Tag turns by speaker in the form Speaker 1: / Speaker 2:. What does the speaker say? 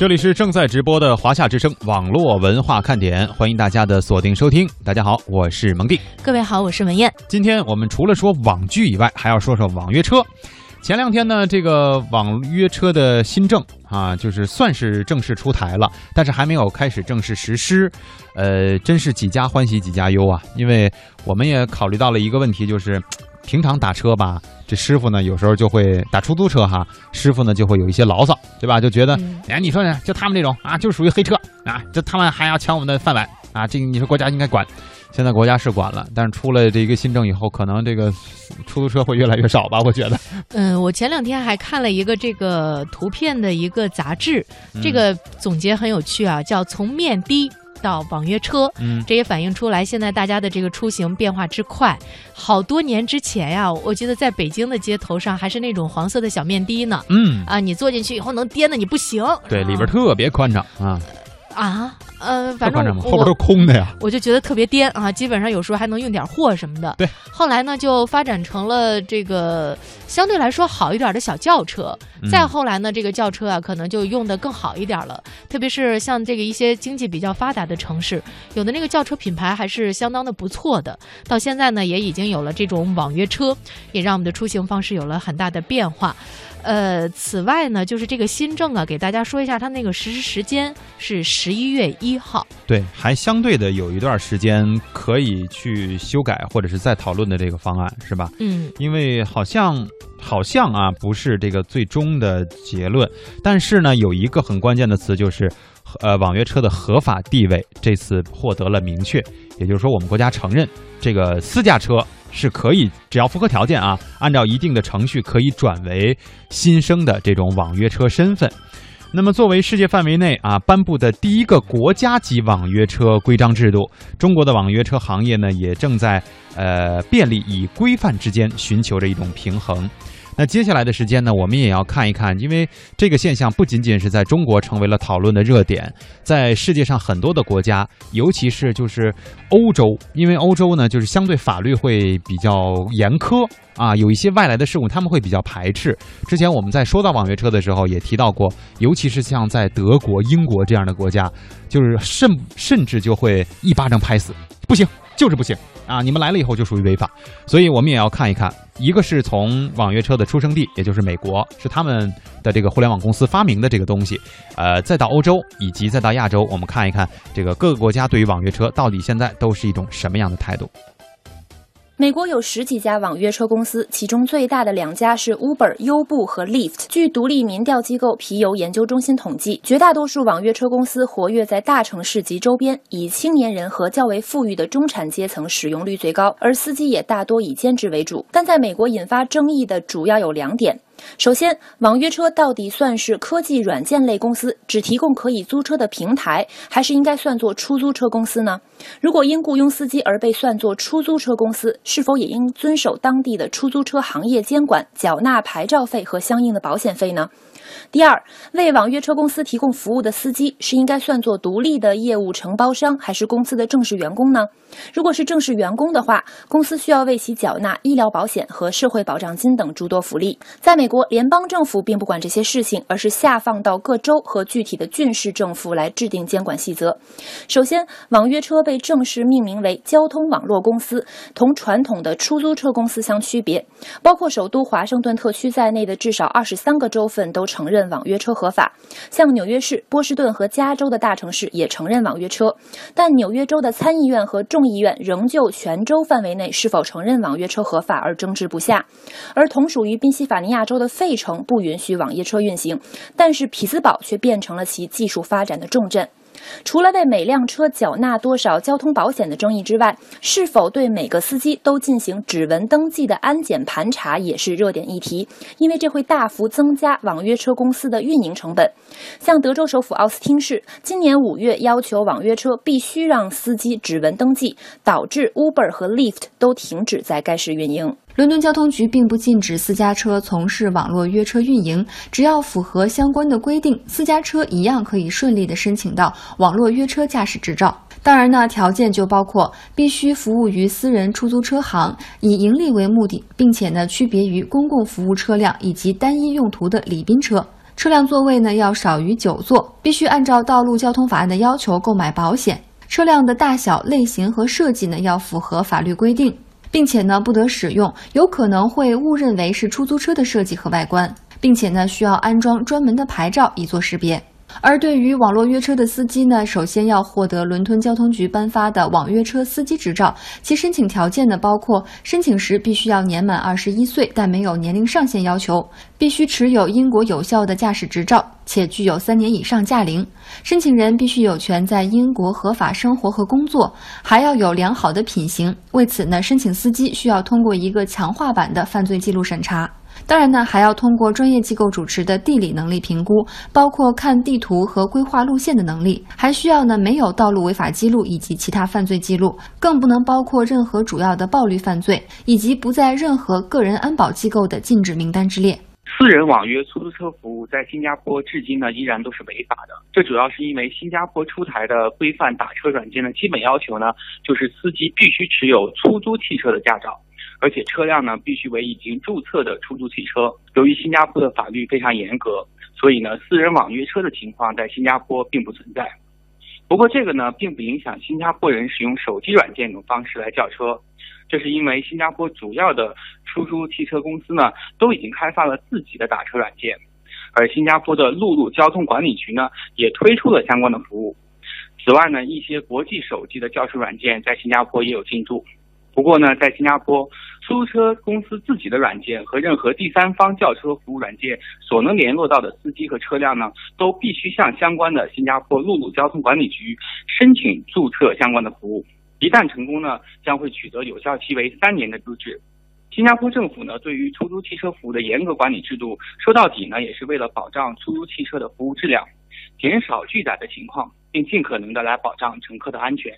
Speaker 1: 这里是正在直播的华夏之声网络文化看点，欢迎大家的锁定收听。大家好，我是蒙蒂。
Speaker 2: 各位好，我是文艳。
Speaker 1: 今天我们除了说网剧以外，还要说说网约车。前两天呢，这个网约车的新政啊，就是算是正式出台了，但是还没有开始正式实施。呃，真是几家欢喜几家忧啊！因为我们也考虑到了一个问题，就是平常打车吧，这师傅呢有时候就会打出租车哈，师傅呢就会有一些牢骚，对吧？就觉得，哎，你说呢？就他们这种啊，就属于黑车啊，这他们还要抢我们的饭碗啊！这个你说国家应该管。现在国家是管了，但是出了这一个新政以后，可能这个出租车会越来越少吧？我觉得。
Speaker 2: 嗯，我前两天还看了一个这个图片的一个杂志，这个总结很有趣啊，叫从面的到网约车。嗯，这也反映出来现在大家的这个出行变化之快。好多年之前呀，我记得在北京的街头上还是那种黄色的小面的呢。嗯，啊，你坐进去以后能颠的你不行。
Speaker 1: 对，里边特别宽敞啊。
Speaker 2: 啊，呃，反正
Speaker 1: 后边都空的呀，
Speaker 2: 我就觉得特别颠啊，基本上有时候还能运点货什么的。
Speaker 1: 对，
Speaker 2: 后来呢就发展成了这个相对来说好一点的小轿车，再后来呢这个轿车啊可能就用的更好一点了，特别是像这个一些经济比较发达的城市，有的那个轿车品牌还是相当的不错的。到现在呢也已经有了这种网约车，也让我们的出行方式有了很大的变化。呃，此外呢，就是这个新政啊，给大家说一下，它那个实施时间是十一月一号。
Speaker 1: 对，还相对的有一段时间可以去修改或者是再讨论的这个方案，是吧？
Speaker 2: 嗯，
Speaker 1: 因为好像好像啊，不是这个最终的结论，但是呢，有一个很关键的词就是，呃，网约车的合法地位这次获得了明确，也就是说，我们国家承认这个私家车。是可以，只要符合条件啊，按照一定的程序可以转为新生的这种网约车身份。那么，作为世界范围内啊颁布的第一个国家级网约车规章制度，中国的网约车行业呢也正在呃便利与规范之间寻求着一种平衡。那接下来的时间呢，我们也要看一看，因为这个现象不仅仅是在中国成为了讨论的热点，在世界上很多的国家，尤其是就是欧洲，因为欧洲呢就是相对法律会比较严苛啊，有一些外来的事物他们会比较排斥。之前我们在说到网约车的时候也提到过，尤其是像在德国、英国这样的国家，就是甚甚至就会一巴掌拍死，不行，就是不行。啊，你们来了以后就属于违法，所以我们也要看一看，一个是从网约车的出生地，也就是美国，是他们的这个互联网公司发明的这个东西，呃，再到欧洲以及再到亚洲，我们看一看这个各个国家对于网约车到底现在都是一种什么样的态度。
Speaker 3: 美国有十几家网约车公司，其中最大的两家是 Uber、优步和 Lyft。据独立民调机构皮尤研究中心统计，绝大多数网约车公司活跃在大城市及周边，以青年人和较为富裕的中产阶层使用率最高，而司机也大多以兼职为主。但在美国引发争议的主要有两点。首先，网约车到底算是科技软件类公司，只提供可以租车的平台，还是应该算作出租车公司呢？如果因雇佣司机而被算作出租车公司，是否也应遵守当地的出租车行业监管，缴纳牌照费和相应的保险费呢？第二，为网约车公司提供服务的司机是应该算作独立的业务承包商，还是公司的正式员工呢？如果是正式员工的话，公司需要为其缴纳医疗保险和社会保障金等诸多福利。在美国，联邦政府并不管这些事情，而是下放到各州和具体的郡市政府来制定监管细则。首先，网约车被正式命名为交通网络公司，同传统的出租车公司相区别。包括首都华盛顿特区在内的至少二十三个州份都承认网约车合法，像纽约市、波士顿和加州的大城市也承认网约车，但纽约州的参议院和众议院仍就全州范围内是否承认网约车合法而争执不下，而同属于宾夕法尼亚州的费城不允许网约车运行，但是匹兹堡却变成了其技术发展的重镇。除了为每辆车缴纳多少交通保险的争议之外，是否对每个司机都进行指纹登记的安检盘查也是热点议题，因为这会大幅增加网约车公司的运营成本。像德州首府奥斯汀市今年五月要求网约车必须让司机指纹登记，导致 Uber 和 Lyft 都停止在该市运营。
Speaker 4: 伦敦交通局并不禁止私家车从事网络约车运营，只要符合相关的规定，私家车一样可以顺利的申请到网络约车驾驶执照。当然呢，条件就包括必须服务于私人出租车行，以盈利为目的，并且呢区别于公共服务车辆以及单一用途的礼宾车。车辆座位呢要少于九座，必须按照道路交通法案的要求购买保险。车辆的大小、类型和设计呢要符合法律规定，并且呢不得使用有可能会误认为是出租车的设计和外观，并且呢需要安装专门的牌照以作识别。而对于网络约车的司机呢，首先要获得伦敦交通局颁发的网约车司机执照，其申请条件呢包括：申请时必须要年满二十一岁，但没有年龄上限要求；必须持有英国有效的驾驶执照，且具有三年以上驾龄；申请人必须有权在英国合法生活和工作，还要有良好的品行。为此呢，申请司机需要通过一个强化版的犯罪记录审查。当然呢，还要通过专业机构主持的地理能力评估，包括看地图和规划路线的能力，还需要呢没有道路违法记录以及其他犯罪记录，更不能包括任何主要的暴力犯罪，以及不在任何个人安保机构的禁止名单之列。
Speaker 5: 私人网约出租车服务在新加坡至今呢依然都是违法的，这主要是因为新加坡出台的规范打车软件的基本要求呢，就是司机必须持有出租汽车的驾照。而且车辆呢必须为已经注册的出租汽车。由于新加坡的法律非常严格，所以呢私人网约车的情况在新加坡并不存在。不过这个呢并不影响新加坡人使用手机软件等方式来叫车，这是因为新加坡主要的出租汽车公司呢都已经开发了自己的打车软件，而新加坡的陆路交通管理局呢也推出了相关的服务。此外呢一些国际手机的叫车软件在新加坡也有进驻。不过呢，在新加坡，出租车公司自己的软件和任何第三方叫车服务软件所能联络到的司机和车辆呢，都必须向相关的新加坡陆路交通管理局申请注册相关的服务。一旦成功呢，将会取得有效期为三年的资质。新加坡政府呢，对于出租汽车服务的严格管理制度，说到底呢，也是为了保障出租汽车的服务质量，减少拒载的情况，并尽可能的来保障乘客的安全。